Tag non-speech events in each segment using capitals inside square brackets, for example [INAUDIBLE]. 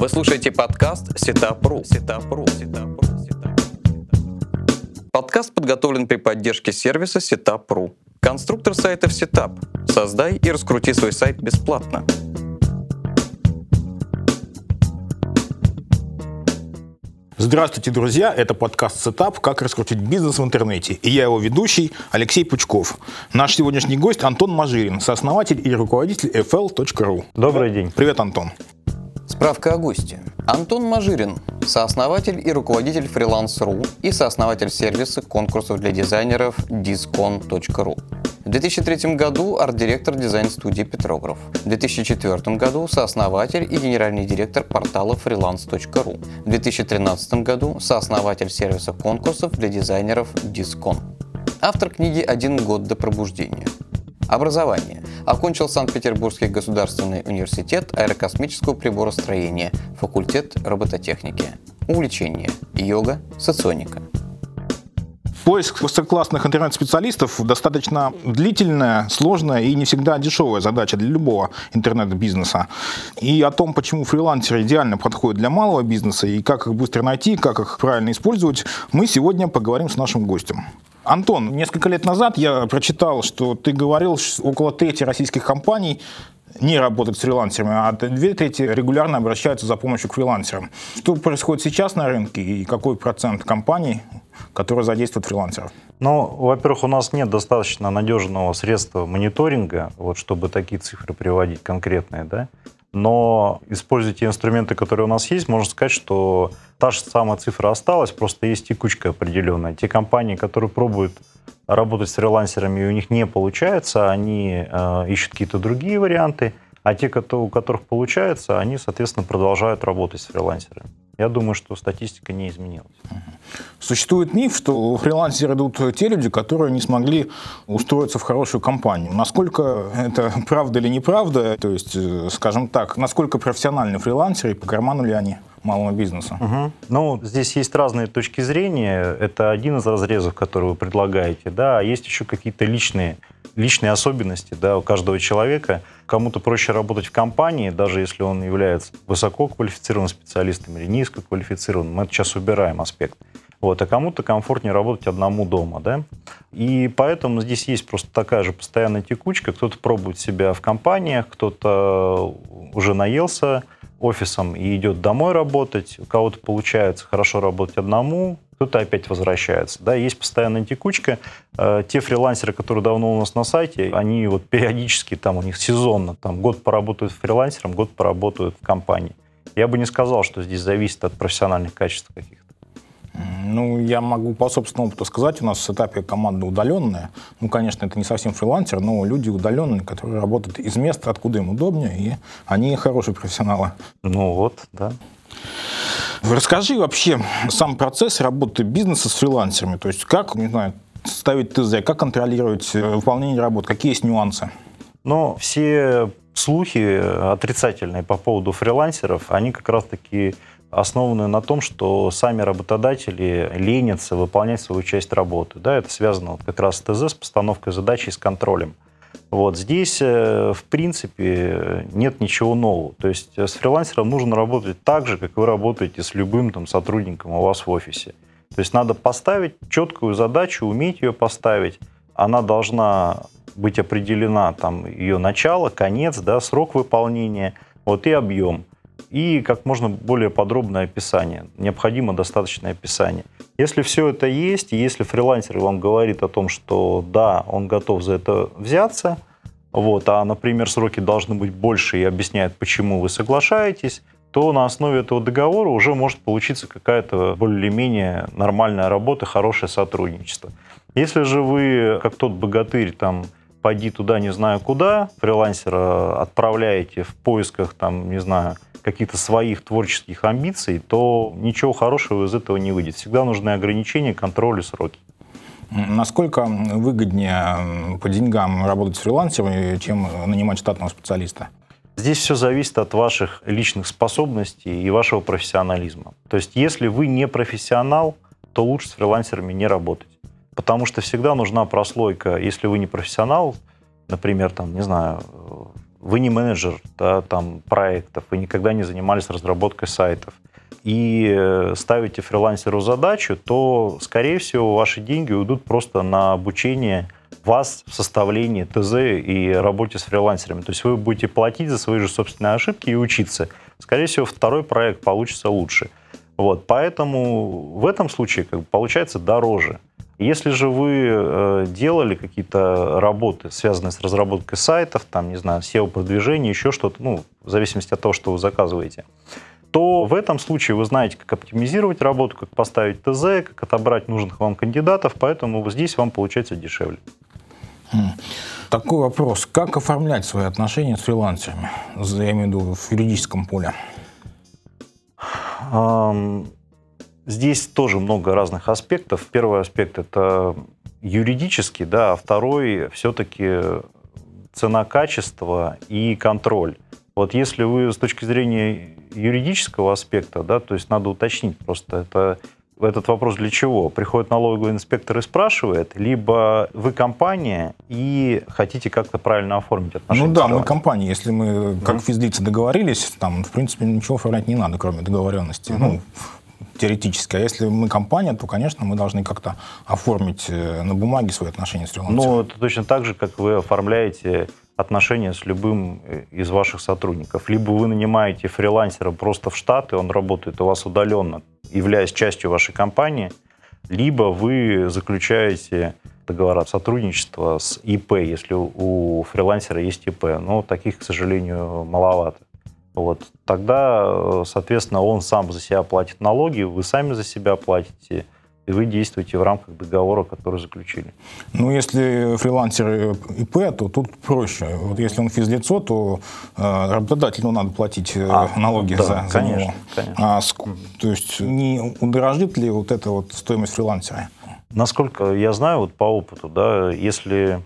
Вы слушаете подкаст Setup.ru. Setup.ru. Setup.ru. Подкаст подготовлен при поддержке сервиса Setup.ru. Конструктор сайтов Setup. Создай и раскрути свой сайт бесплатно. Здравствуйте, друзья! Это подкаст «Setup. Как раскрутить бизнес в интернете». И я его ведущий Алексей Пучков. Наш сегодняшний гость Антон Мажирин, сооснователь и руководитель fl.ru. Добрый день. Привет, Антон. Справка о госте. Антон Мажирин, сооснователь и руководитель фриланс.ру и сооснователь сервиса конкурсов для дизайнеров discon.ru. В 2003 году арт-директор дизайн-студии «Петрограф». В 2004 году сооснователь и генеральный директор портала freelance.ru. В 2013 году сооснователь сервиса конкурсов для дизайнеров Discon. Автор книги «Один год до пробуждения». Образование. Окончил Санкт-Петербургский государственный университет аэрокосмического приборостроения, факультет робототехники. Увлечение. Йога, соционика. Поиск высококлассных интернет-специалистов достаточно длительная, сложная и не всегда дешевая задача для любого интернет-бизнеса. И о том, почему фрилансеры идеально подходят для малого бизнеса и как их быстро найти, как их правильно использовать, мы сегодня поговорим с нашим гостем. Антон, несколько лет назад я прочитал, что ты говорил, что около трети российских компаний не работают с фрилансерами, а две трети регулярно обращаются за помощью к фрилансерам. Что происходит сейчас на рынке и какой процент компаний, которые задействуют фрилансеров? Ну, во-первых, у нас нет достаточно надежного средства мониторинга, вот, чтобы такие цифры приводить конкретные, да. Но используя те инструменты, которые у нас есть, можно сказать, что та же самая цифра осталась, просто есть текучка определенная. Те компании, которые пробуют работать с фрилансерами, и у них не получается, они э, ищут какие-то другие варианты, а те, у которых получается, они, соответственно, продолжают работать с фрилансерами. Я думаю, что статистика не изменилась. Существует миф, что фрилансеры идут те люди, которые не смогли устроиться в хорошую компанию. Насколько это [LAUGHS] правда или неправда? То есть, э, скажем так, насколько профессиональны фрилансеры и по карману ли они? Малого бизнеса. Угу. Ну, здесь есть разные точки зрения. Это один из разрезов, который вы предлагаете. Да, а есть еще какие-то личные, личные особенности да, у каждого человека. Кому-то проще работать в компании, даже если он является высококвалифицированным специалистом или низкоквалифицированным. Мы это сейчас убираем аспект. Вот, а кому-то комфортнее работать одному дома, да. И поэтому здесь есть просто такая же постоянная текучка. Кто-то пробует себя в компаниях, кто-то уже наелся офисом и идет домой работать, у кого-то получается хорошо работать одному, кто-то опять возвращается. Да, есть постоянная текучка. Э, те фрилансеры, которые давно у нас на сайте, они вот периодически, там у них сезонно, там год поработают фрилансером, год поработают в компании. Я бы не сказал, что здесь зависит от профессиональных качеств каких-то. Ну, я могу по собственному опыту сказать, у нас в этапе команда удаленная. Ну, конечно, это не совсем фрилансер, но люди удаленные, которые работают из места, откуда им удобнее, и они хорошие профессионалы. Ну вот, да. Расскажи вообще сам процесс работы бизнеса с фрилансерами. То есть как, не знаю, ставить ТЗ, как контролировать э, выполнение работы, какие есть нюансы? Ну, все слухи отрицательные по поводу фрилансеров, они как раз-таки основаны на том, что сами работодатели ленятся выполнять свою часть работы. Да, это связано вот как раз с ТЗ, с постановкой задачи и с контролем. Вот здесь, э, в принципе, нет ничего нового. То есть э, с фрилансером нужно работать так же, как вы работаете с любым там, сотрудником у вас в офисе. То есть надо поставить четкую задачу, уметь ее поставить. Она должна быть определена, там, ее начало, конец, да, срок выполнения, вот и объем и как можно более подробное описание. Необходимо достаточное описание. Если все это есть, если фрилансер вам говорит о том, что да, он готов за это взяться, вот, а, например, сроки должны быть больше и объясняет, почему вы соглашаетесь, то на основе этого договора уже может получиться какая-то более-менее нормальная работа, хорошее сотрудничество. Если же вы, как тот богатырь, там, пойди туда не знаю куда, фрилансера отправляете в поисках, там, не знаю, каких-то своих творческих амбиций, то ничего хорошего из этого не выйдет. Всегда нужны ограничения, контроль и сроки. Насколько выгоднее по деньгам работать с фрилансером, чем нанимать штатного специалиста? Здесь все зависит от ваших личных способностей и вашего профессионализма. То есть, если вы не профессионал, то лучше с фрилансерами не работать. Потому что всегда нужна прослойка. Если вы не профессионал, например, там, не знаю, вы не менеджер да, там, проектов, вы никогда не занимались разработкой сайтов, и э, ставите фрилансеру задачу, то, скорее всего, ваши деньги уйдут просто на обучение вас в составлении ТЗ и работе с фрилансерами. То есть вы будете платить за свои же собственные ошибки и учиться. Скорее всего, второй проект получится лучше. Вот, поэтому в этом случае как бы, получается дороже. Если же вы э, делали какие-то работы, связанные с разработкой сайтов, там, не знаю, SEO-продвижение, еще что-то, ну, в зависимости от того, что вы заказываете, то в этом случае вы знаете, как оптимизировать работу, как поставить ТЗ, как отобрать нужных вам кандидатов, поэтому здесь вам получается дешевле. Хм. Такой вопрос. Как оформлять свои отношения с фрилансерами? Я имею в виду в юридическом поле. Здесь тоже много разных аспектов. Первый аспект – это юридический, да, а второй все-таки цена-качество и контроль. Вот если вы с точки зрения юридического аспекта, да, то есть надо уточнить просто, это этот вопрос для чего? Приходит налоговый инспектор и спрашивает, либо вы компания и хотите как-то правильно оформить отношения? Ну да, мы компания. Если мы как mm физлицы договорились, там, в принципе, ничего оформлять не надо, кроме договоренности. mm Ну, теоретически. А если мы компания, то, конечно, мы должны как-то оформить э, на бумаге свои отношения с фрилансером. Ну, это точно так же, как вы оформляете отношения с любым э, из ваших сотрудников. Либо вы нанимаете фрилансера просто в штат, и он работает у вас удаленно, являясь частью вашей компании, либо вы заключаете договора сотрудничества с ИП, если у фрилансера есть ИП. Но таких, к сожалению, маловато. Вот. Тогда, соответственно, он сам за себя платит налоги, вы сами за себя платите, и вы действуете в рамках договора, который заключили. Ну, если фрилансер ИП, то тут проще. Вот если он физлицо, то э, работодателю надо платить э, а, налоги да, за, конечно, за него. Конечно. А, то есть не удорожит ли вот эта вот стоимость фрилансера? Насколько я знаю вот по опыту, да, если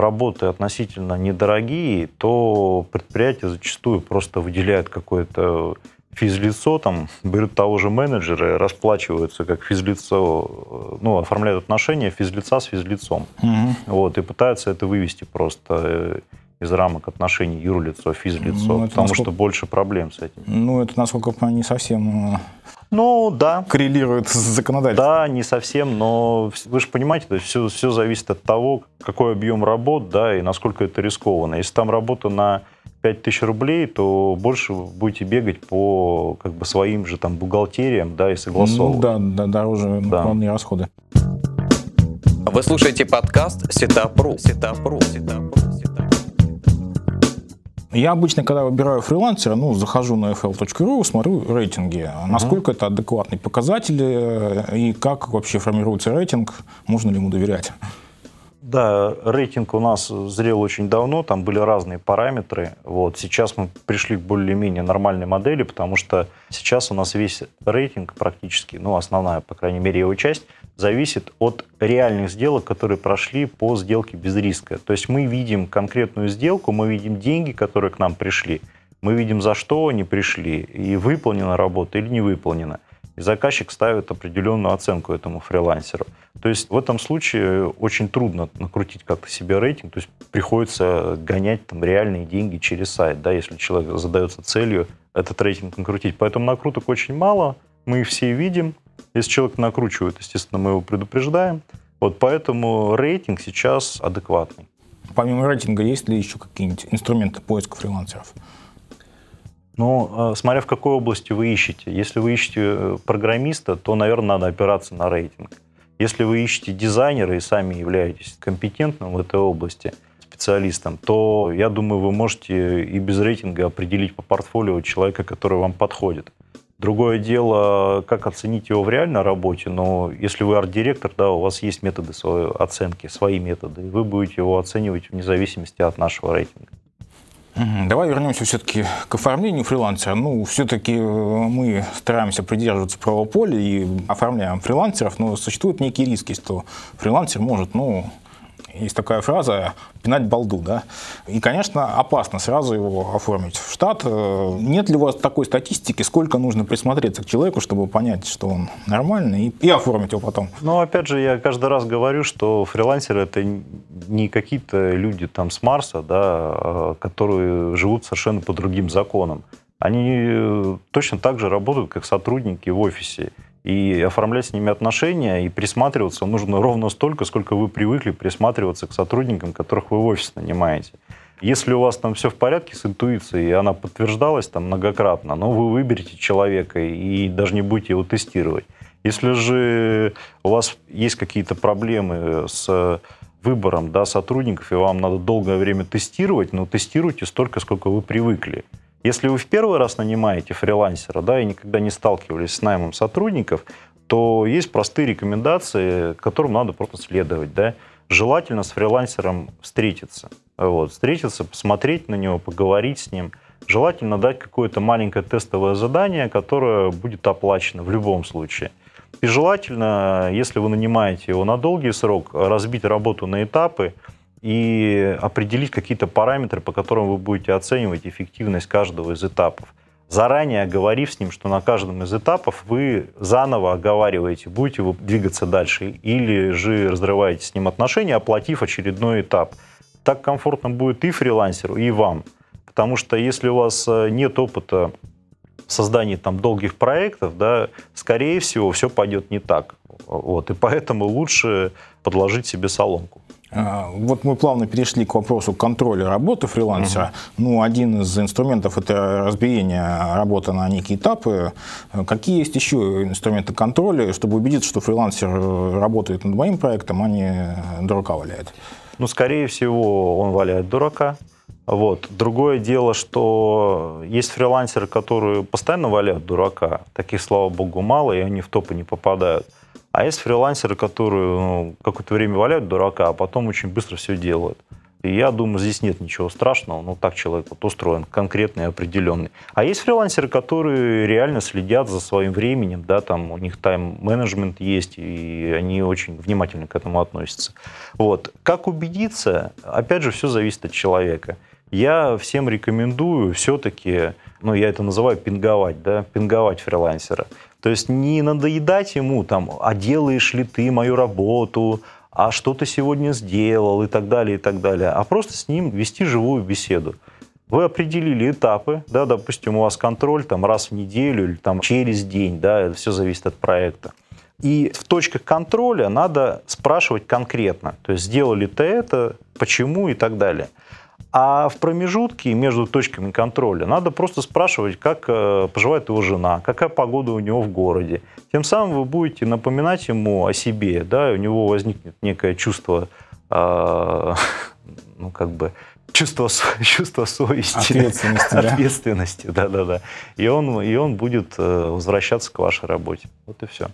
работы относительно недорогие, то предприятие зачастую просто выделяет какое-то физлицо, там, берут того же менеджера, расплачиваются как физлицо, ну, оформляют отношения физлица с физлицом. Угу. Вот, и пытаются это вывести просто э, из рамок отношений юрлицо, физлицо, ну, потому насколько... что больше проблем с этим. Ну, это, насколько я понимаю, не совсем э, ну, да. Коррелирует с законодательством. Да, не совсем, но вы же понимаете, то есть все, все зависит от того, какой объем работ, да, и насколько это рискованно. Если там работа на 5000 рублей, то больше вы будете бегать по как бы своим же там бухгалтериям, да, и согласовывать. Ну, да, да, дороже да. накладные расходы. Вы слушаете подкаст Сетапру. Сетапру. Сетапру. Я обычно, когда выбираю фрилансера, ну, захожу на fl.ru, смотрю рейтинги, насколько uh-huh. это адекватные показатели э, и как вообще формируется рейтинг, можно ли ему доверять. Да, рейтинг у нас зрел очень давно, там были разные параметры. Вот сейчас мы пришли к более-менее нормальной модели, потому что сейчас у нас весь рейтинг практически, ну, основная, по крайней мере, его часть, зависит от реальных сделок, которые прошли по сделке без риска. То есть мы видим конкретную сделку, мы видим деньги, которые к нам пришли, мы видим, за что они пришли, и выполнена работа или не выполнена и заказчик ставит определенную оценку этому фрилансеру. То есть в этом случае очень трудно накрутить как-то себе рейтинг, то есть приходится гонять там реальные деньги через сайт, да, если человек задается целью этот рейтинг накрутить. Поэтому накруток очень мало, мы их все видим. Если человек накручивает, естественно, мы его предупреждаем. Вот поэтому рейтинг сейчас адекватный. Помимо рейтинга, есть ли еще какие-нибудь инструменты поиска фрилансеров? Ну, а, смотря в какой области вы ищете. Если вы ищете э, программиста, то, наверное, надо опираться на рейтинг. Если вы ищете дизайнера и сами являетесь компетентным в этой области, специалистом, то, я думаю, вы можете и без рейтинга определить по портфолио человека, который вам подходит. Другое дело, как оценить его в реальной работе, но если вы арт-директор, да, у вас есть методы своей оценки, свои методы, и вы будете его оценивать вне зависимости от нашего рейтинга. Давай вернемся все-таки к оформлению фрилансера. Ну, все-таки э, мы стараемся придерживаться правого поля и оформляем фрилансеров, но существуют некие риски, что фрилансер может, ну, есть такая фраза «пинать балду», да? И, конечно, опасно сразу его оформить в штат. Э, нет ли у вас такой статистики, сколько нужно присмотреться к человеку, чтобы понять, что он нормальный, и, и оформить его потом? Ну, опять же, я каждый раз говорю, что фрилансеры — это не какие-то люди там с Марса, да, а, которые живут совершенно по другим законам. Они э, точно так же работают, как сотрудники в офисе и оформлять с ними отношения и присматриваться нужно ровно столько, сколько вы привыкли присматриваться к сотрудникам, которых вы в офис нанимаете. Если у вас там все в порядке с интуицией, и она подтверждалась там многократно, но вы выберете человека и даже не будете его тестировать. Если же у вас есть какие-то проблемы с выбором да, сотрудников, и вам надо долгое время тестировать, но тестируйте столько, сколько вы привыкли. Если вы в первый раз нанимаете фрилансера, да, и никогда не сталкивались с наймом сотрудников, то есть простые рекомендации, которым надо просто следовать, да. Желательно с фрилансером встретиться. Вот, встретиться, посмотреть на него, поговорить с ним. Желательно дать какое-то маленькое тестовое задание, которое будет оплачено в любом случае. И желательно, если вы нанимаете его на долгий срок, разбить работу на этапы, и определить какие-то параметры, по которым вы будете оценивать эффективность каждого из этапов. Заранее оговорив с ним, что на каждом из этапов вы заново оговариваете, будете вы двигаться дальше или же разрываете с ним отношения, оплатив очередной этап. Так комфортно будет и фрилансеру, и вам. Потому что если у вас э, нет опыта в создании там долгих проектов, да, скорее всего, все пойдет не так. Вот, и поэтому лучше подложить себе соломку. А, вот мы плавно перешли к вопросу контроля работы фрилансера. Угу. Ну, один из инструментов – это разбиение работы на некие этапы. Какие есть еще инструменты контроля, чтобы убедиться, что фрилансер работает над моим проектом, а не дурака валяет? Ну, скорее всего, он валяет дурака. Вот. Другое дело, что есть фрилансеры, которые постоянно валяют дурака. Таких, слава богу, мало, и они в топы не попадают. А есть фрилансеры, которые ну, какое-то время валяют дурака, а потом очень быстро все делают. И я думаю, здесь нет ничего страшного, ну так человек вот устроен, конкретный, определенный. А есть фрилансеры, которые реально следят за своим временем, да, там у них тайм-менеджмент есть, и они очень внимательно к этому относятся. Вот. Как убедиться? Опять же, все зависит от человека. Я всем рекомендую все-таки, ну, я это называю пинговать, да, пинговать фрилансера. То есть не надоедать ему там, а делаешь ли ты мою работу, а что ты сегодня сделал и так далее, и так далее, а просто с ним вести живую беседу. Вы определили этапы, да, допустим, у вас контроль там раз в неделю или там через день, да, это все зависит от проекта. И в точках контроля надо спрашивать конкретно, то есть сделали ты это, почему и так далее. А в промежутке между точками контроля надо просто спрашивать, как э, поживает его жена, какая погода у него в городе. Тем самым вы будете напоминать ему о себе, да, и у него возникнет некое чувство, э, ну, как бы, чувство, [LAUGHS] чувство совести. Ответственности, да? Ответственности, да-да-да. И он, и он будет э, возвращаться к вашей работе. Вот и все.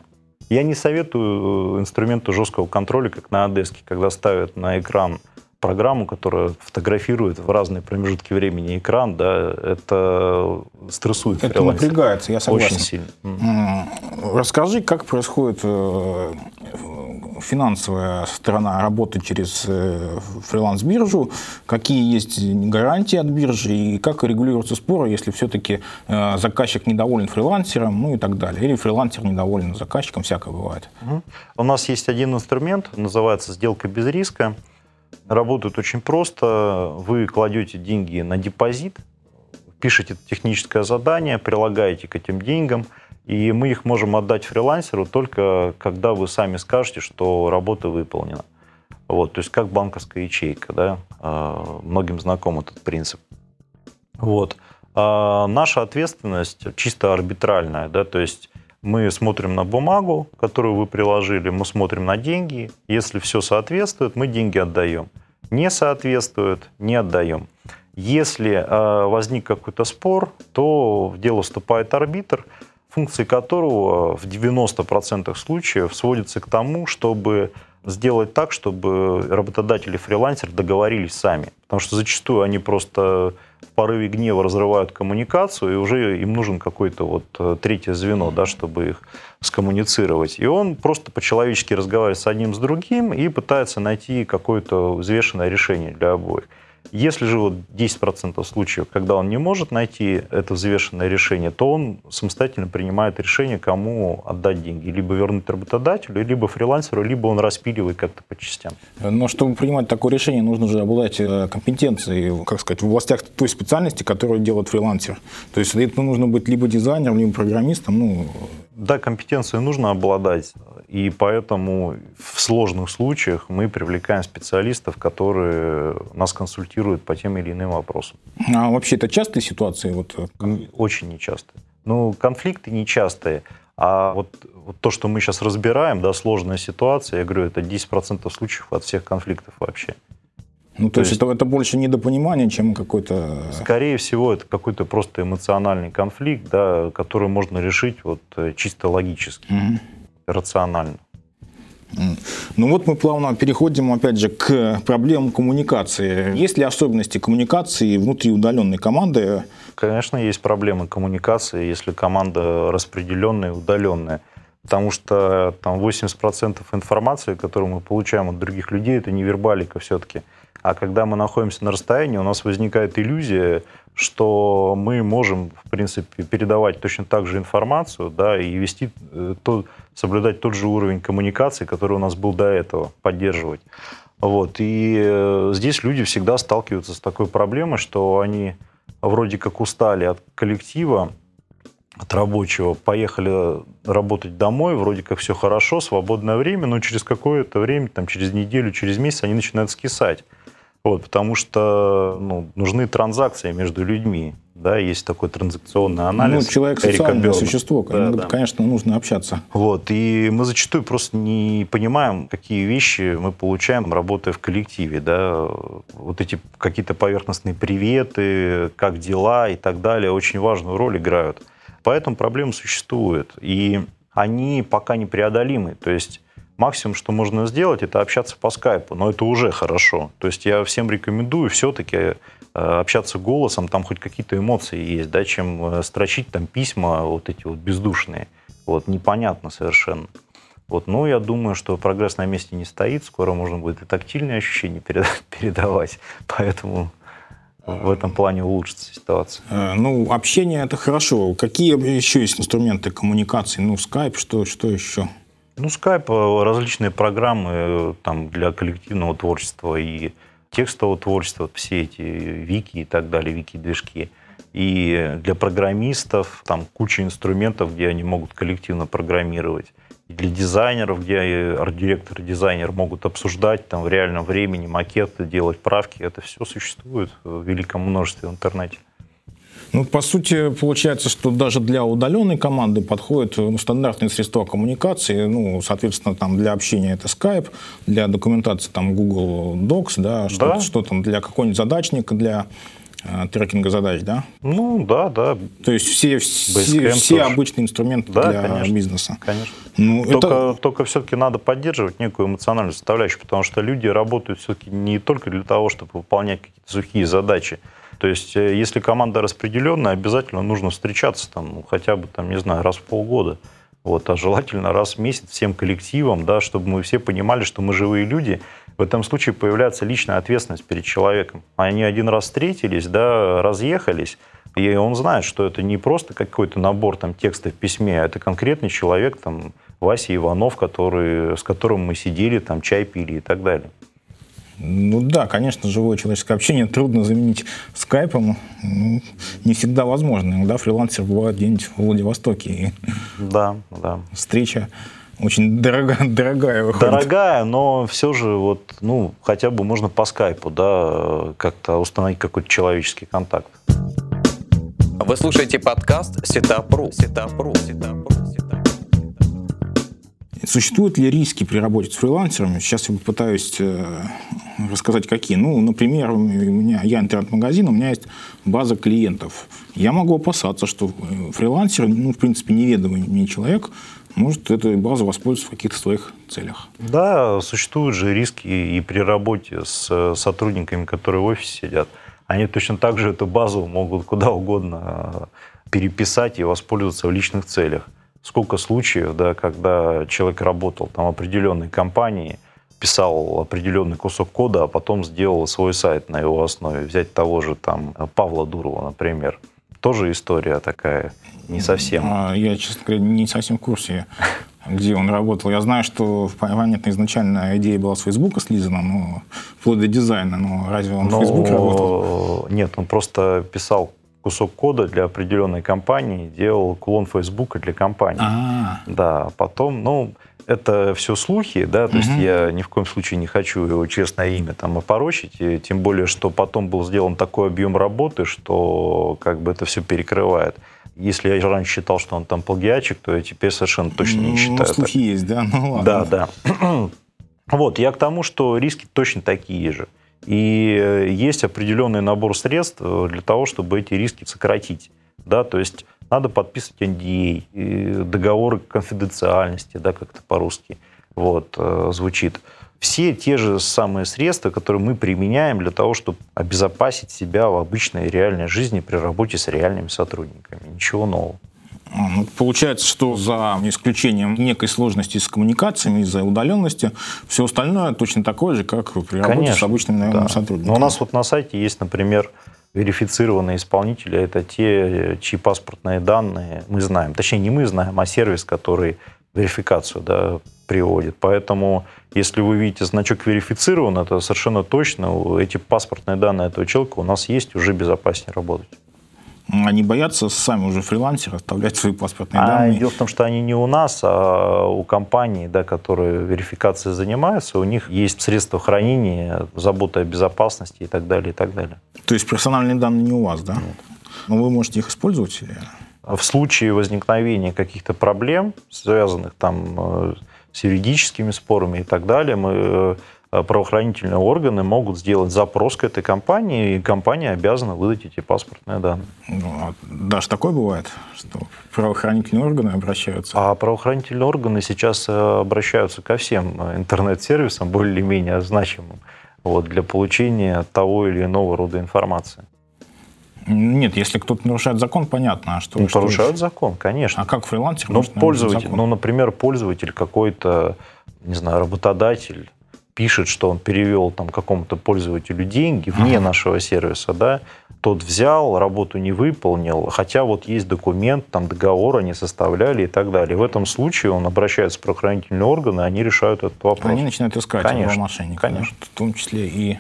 Я не советую инструменту жесткого контроля, как на Одеске, когда ставят на экран программу, которая фотографирует в разные промежутки времени экран, да, это стрессует. Это напрягается, я согласен. Очень сильно. Расскажи, как происходит э, финансовая сторона работы через э, фриланс-биржу, какие есть гарантии от биржи и как регулируются споры, если все-таки э, заказчик недоволен фрилансером, ну и так далее, или фрилансер недоволен заказчиком, всякое бывает. У нас есть один инструмент, называется сделка без риска работают очень просто. Вы кладете деньги на депозит, пишете техническое задание, прилагаете к этим деньгам, и мы их можем отдать фрилансеру только когда вы сами скажете, что работа выполнена. Вот, то есть как банковская ячейка, да, а, многим знаком этот принцип. Вот. А наша ответственность чисто арбитральная, да, то есть мы смотрим на бумагу, которую вы приложили, мы смотрим на деньги. Если все соответствует, мы деньги отдаем. Не соответствует, не отдаем. Если э, возник какой-то спор, то в дело вступает арбитр, функции которого в 90% случаев сводятся к тому, чтобы сделать так, чтобы работодатели и фрилансеры договорились сами. Потому что зачастую они просто порыве гнева разрывают коммуникацию, и уже им нужен какое-то вот э, третье звено, да, чтобы их скоммуницировать. И он просто по-человечески разговаривает с одним, с другим и пытается найти какое-то взвешенное решение для обоих. Если же вот 10% случаев, когда он не может найти это взвешенное решение, то он самостоятельно принимает решение, кому отдать деньги. Либо вернуть работодателю, либо фрилансеру, либо он распиливает как-то по частям. Но чтобы принимать такое решение, нужно же обладать э, компетенцией, как сказать, в областях той специальности, которую делает фрилансер. То есть это нужно быть либо дизайнером, либо программистом. Ну... Да, компетенцией нужно обладать. И поэтому в сложных случаях мы привлекаем специалистов, которые нас консультируют по тем или иным вопросам. А вообще это частые ситуации? Вот... Э, Очень нечастые. Ну, конфликты нечастые. А вот, вот то, что мы сейчас разбираем, да, сложная ситуация, я говорю, это 10% случаев от всех конфликтов вообще. Ну, то, то есть, есть это, это больше недопонимание, чем какой-то... Скорее всего, это какой-то просто эмоциональный конфликт, да, который можно решить вот э, чисто логически. Угу рационально. Ну вот мы плавно переходим, опять же, к проблемам коммуникации. Есть ли особенности коммуникации внутри удаленной команды? Конечно, есть проблемы коммуникации, если команда распределенная и удаленная. Потому что там 80% информации, которую мы получаем от других людей, это не вербалика все-таки. А когда мы находимся на расстоянии, у нас возникает иллюзия, что мы можем, в принципе, передавать точно так же информацию, да, и вести, э, то, соблюдать тот же уровень коммуникации, который у нас был до этого, поддерживать. Вот. И э, здесь люди всегда сталкиваются с такой проблемой, что они вроде как устали от коллектива, от рабочего, поехали работать домой, вроде как все хорошо, свободное время, но через какое-то время, там, через неделю, через месяц они начинают скисать. Вот, потому что ну, нужны транзакции между людьми. Да, есть такой транзакционный анализ. Ну, человек социальное существо, да, да. конечно, нужно общаться. Вот, и мы зачастую просто не понимаем, какие вещи мы получаем, работая в коллективе. Да. Вот эти какие-то поверхностные приветы, как дела и так далее, очень важную роль играют. Поэтому проблемы существуют. И они пока непреодолимы. То есть максимум, что можно сделать, это общаться по скайпу, но это уже хорошо. То есть я всем рекомендую все-таки э, общаться голосом, там хоть какие-то эмоции есть, да, чем э, строчить там письма вот эти вот бездушные. Вот, непонятно совершенно. Вот, но я думаю, что прогресс на месте не стоит, скоро можно будет и тактильные ощущения [LAUGHS] передавать, поэтому в этом плане улучшится ситуация. Э, ну, общение это хорошо. Какие еще есть инструменты коммуникации? Ну, скайп, что, что еще? Ну, Skype, э, различные программы э, там, для коллективного творчества и текстового творчества, все эти вики и так далее, вики-движки. И для программистов там куча инструментов, где они могут коллективно программировать. И для дизайнеров, где арт-директор и дизайнер могут обсуждать там в реальном времени макеты, делать правки. Это все существует в великом множестве в интернете. Ну, по сути, получается, что даже для удаленной команды подходят ну, стандартные средства коммуникации. Ну, соответственно, там для общения это Skype, для документации там Google Docs, да, что, да. что там для какого-нибудь задачника, для э, трекинга задач, да? Ну, да, да. То есть все, все, все обычные инструменты да, для конечно, бизнеса. Конечно. Ну, только, это... только все-таки надо поддерживать некую эмоциональную составляющую, потому что люди работают все-таки не только для того, чтобы выполнять какие-то сухие задачи, то есть, э, если команда распределенная, обязательно нужно встречаться там, ну, хотя бы, там, не знаю, раз в полгода. Вот, а желательно раз в месяц всем коллективом, да, чтобы мы все понимали, что мы живые люди. В этом случае появляется личная ответственность перед человеком. Они один раз встретились, да, разъехались, и он знает, что это не просто какой-то набор там, текста в письме, а это конкретный человек, там, Вася Иванов, который, с которым мы сидели, там, чай пили и так далее. Ну да, конечно, живое человеческое общение трудно заменить скайпом. Ну, не всегда возможно. Иногда фрилансер бывает где-нибудь в Владивостоке. И да, да. Встреча очень дорогая, [LAUGHS] дорогая выходит. Дорогая, но все же вот, ну, хотя бы можно по скайпу, да, как-то установить какой-то человеческий контакт. Вы слушаете подкаст Сетапру. Сетапру. Сетапру. Существуют ли риски при работе с фрилансерами? Сейчас я попытаюсь э, рассказать, какие. Ну, например, у меня, я интернет-магазин, у меня есть база клиентов. Я могу опасаться, что э, фрилансер, ну, в принципе, неведомый мне человек, может этой базой воспользоваться в каких-то своих целях. Да, существуют же риски и при работе с сотрудниками, которые в офисе сидят. Они точно так же эту базу могут куда угодно переписать и воспользоваться в личных целях. Сколько случаев, да, когда человек работал там в определенной компании, писал определенный кусок кода, а потом сделал свой сайт на его основе. Взять того же там Павла Дурова, например. Тоже история такая, не совсем. А, я, честно говоря, не совсем в курсе, где он работал. Я знаю, что, понятно, изначально идея была с Фейсбука слизана, но вплоть до дизайна. Но разве он но... в Фейсбуке работал? Нет, он просто писал кусок кода для определенной компании, делал клон Фейсбука для компании. А-а-а. Да, потом, ну, это все слухи, да, то угу. есть я ни в коем случае не хочу его честное имя там опорочить, и тем более, что потом был сделан такой объем работы, что как бы это все перекрывает. Если я раньше считал, что он там плагиатчик, то я теперь совершенно точно не ну, считаю. Ну, слухи так. есть, да? Ну, ладно. Да, да. [CLEARS THROAT] Вот, я к тому, что риски точно такие же. И э, есть определенный набор средств э, для того, чтобы эти риски сократить. Да, то есть надо подписывать NDA, договоры конфиденциальности, да, как-то по-русски вот, э, звучит. Все те же самые средства, которые мы применяем для того, чтобы обезопасить себя в обычной реальной жизни при работе с реальными сотрудниками. Ничего нового. А, получается, что за исключением некой сложности с коммуникациями, из-за удаленности, все остальное точно такое же, как при работе Конечно, с обычными наемными да. сотрудниками. Но у нас вот на сайте есть, например, верифицированные исполнители – это те, чьи паспортные данные мы знаем. Точнее, не мы знаем, а сервис, который верификацию да, приводит. Поэтому, если вы видите значок верифицирован, это совершенно точно эти паспортные данные этого человека у нас есть, уже безопаснее работать. Они боятся сами уже фрилансеры оставлять свои паспортные а данные. Дело в том, что они не у нас, а у компаний, да, которые верификацией занимаются, у них есть средства хранения, забота о безопасности и так далее, и так далее. То есть персональные данные не у вас, да? Нет. Но вы можете их использовать или... В случае возникновения каких-то проблем, связанных там э, с юридическими спорами и так далее, мы Э, правоохранительные органы могут сделать запрос к этой компании, и компания обязана выдать эти паспортные данные. Ну, а даже такое бывает, что правоохранительные органы обращаются? А правоохранительные органы сейчас э, обращаются ко всем э, интернет-сервисам, более-менее значимым, вот, для получения того или иного рода информации. Нет, если кто-то нарушает закон, понятно. А что, ну, что нарушают закон, конечно. А как фрилансер? Ну, пользователь, ну, например, пользователь какой-то, не знаю, работодатель пишет, что он перевел там какому-то пользователю деньги вне ага. нашего сервиса, да, тот взял, работу не выполнил, хотя вот есть документ, там договор они составляли и так далее. В этом случае он обращается в правоохранительные органы, они решают этот вопрос. Они начинают искать конечно, мошенника, конечно. Да? в том числе и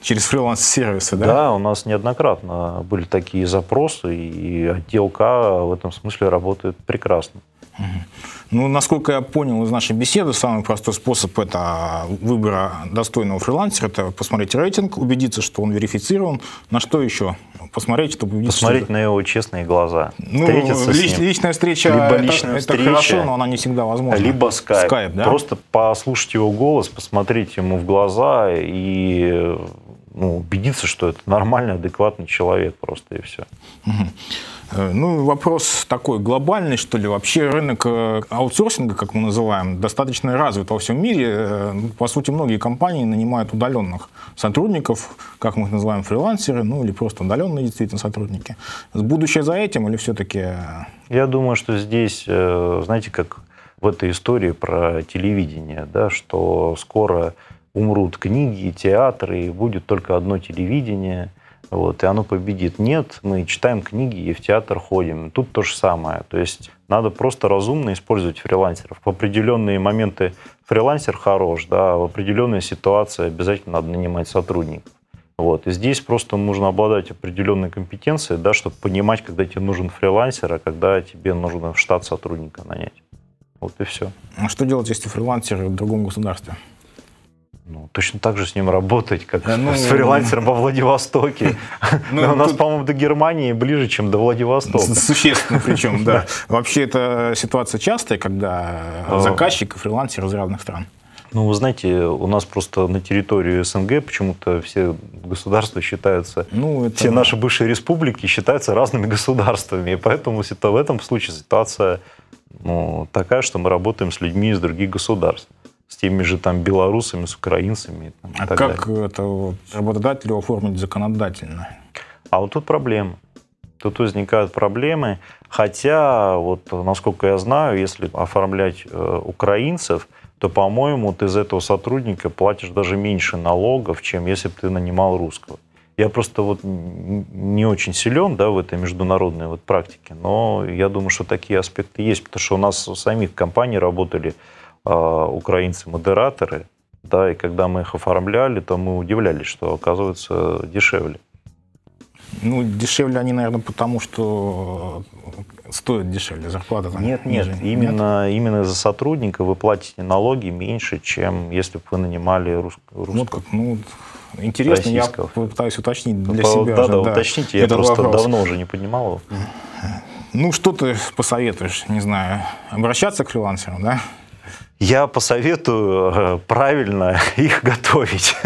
через фриланс-сервисы, да? Да, у нас неоднократно были такие запросы, и отдел К в этом смысле работает прекрасно. Угу. Ну, насколько я понял из нашей беседы, самый простой способ это выбора достойного фрилансера, это посмотреть рейтинг, убедиться, что он верифицирован. На что еще? Посмотреть, чтобы убедиться, Посмотреть что... на его честные глаза. Ну, лич, личная встреча, либо это, личная это встреча, хорошо, но она не всегда возможна. Либо скайп. скайп да? Просто послушать его голос, посмотреть ему в глаза и ну, убедиться, что это нормальный, адекватный человек просто, и все. Угу. Э, ну, вопрос такой глобальный, что ли. Вообще рынок э, аутсорсинга, как мы называем, достаточно развит во всем мире. Э, ну, по сути, многие компании нанимают удаленных сотрудников, как мы их называем, фрилансеры, ну или просто удаленные действительно сотрудники. Будущее за этим или все-таки... Я думаю, что здесь, знаете, как в этой истории про телевидение, да, что скоро умрут книги, театры, и будет только одно телевидение – вот, и оно победит. Нет, мы читаем книги и в театр ходим. Тут то же самое. То есть надо просто разумно использовать фрилансеров. В определенные моменты фрилансер хорош, да, в определенной ситуации обязательно надо нанимать сотрудников. Вот. И здесь просто нужно обладать определенной компетенцией, да, чтобы понимать, когда тебе нужен фрилансер, а когда тебе нужно в штат сотрудника нанять. Вот и все. А что делать, если фрилансер в другом государстве? Ну, точно так же с ним работать, как ну, с фрилансером во Владивостоке. [LAUGHS] Ну, у нас, по-моему, до Германии ближе, чем до Владивостока. Существенно причем, [LAUGHS] да. Вообще, это ситуация частая, когда а. заказчик и фрилансер из разных стран. Ну, вы знаете, у нас просто на территории СНГ почему-то все государства считаются, ну, это... все наши бывшие республики считаются разными [LAUGHS] государствами, и поэтому в этом случае ситуация ну, такая, что мы работаем с людьми из других государств. С теми же там белорусами, с украинцами. Там, а как далее. это вот, работодателю оформить законодательно? А вот тут проблема. Тут возникают проблемы. Хотя, вот насколько я знаю, если оформлять э, украинцев, то, по-моему, ты из этого сотрудника платишь даже меньше налогов, чем если бы ты нанимал русского. Я просто вот не очень силен да, в этой международной вот практике, но я думаю, что такие аспекты есть, потому что у нас самих компаний работали украинцы-модераторы, да, и когда мы их оформляли, то мы удивлялись, что оказывается дешевле. Ну, дешевле они, наверное, потому что стоят дешевле, зарплата там Нет, нет, ниже. именно, нет? именно за сотрудника вы платите налоги меньше, чем если бы вы нанимали рус... русского. Вот как, ну, интересно, российского. я пытаюсь уточнить для По, себя. Да, же, да, да, уточните, я просто вопрос. давно уже не поднимал его. Ну, что ты посоветуешь, не знаю, обращаться к фрилансерам, да? Я посоветую э, правильно [LAUGHS] их готовить,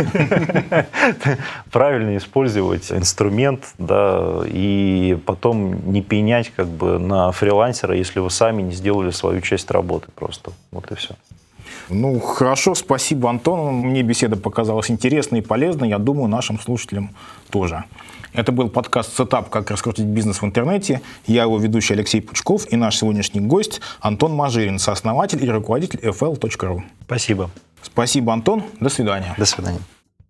[LAUGHS] правильно использовать инструмент, да, и потом не пенять как бы на фрилансера, если вы сами не сделали свою часть работы просто. Вот и все. Ну, хорошо, спасибо, Антон. Мне беседа показалась интересной и полезной. Я думаю, нашим слушателям тоже. Это был подкаст «Setup. Как раскрутить бизнес в интернете». Я его ведущий Алексей Пучков и наш сегодняшний гость Антон Мажирин, сооснователь и руководитель fl.ru. Спасибо. Спасибо, Антон. До свидания. До свидания.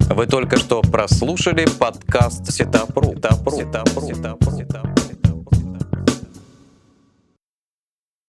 Вы только что прослушали подкаст Setup.ru. Setup.ru. Setup.ru. Setup.ru. Setup.ru.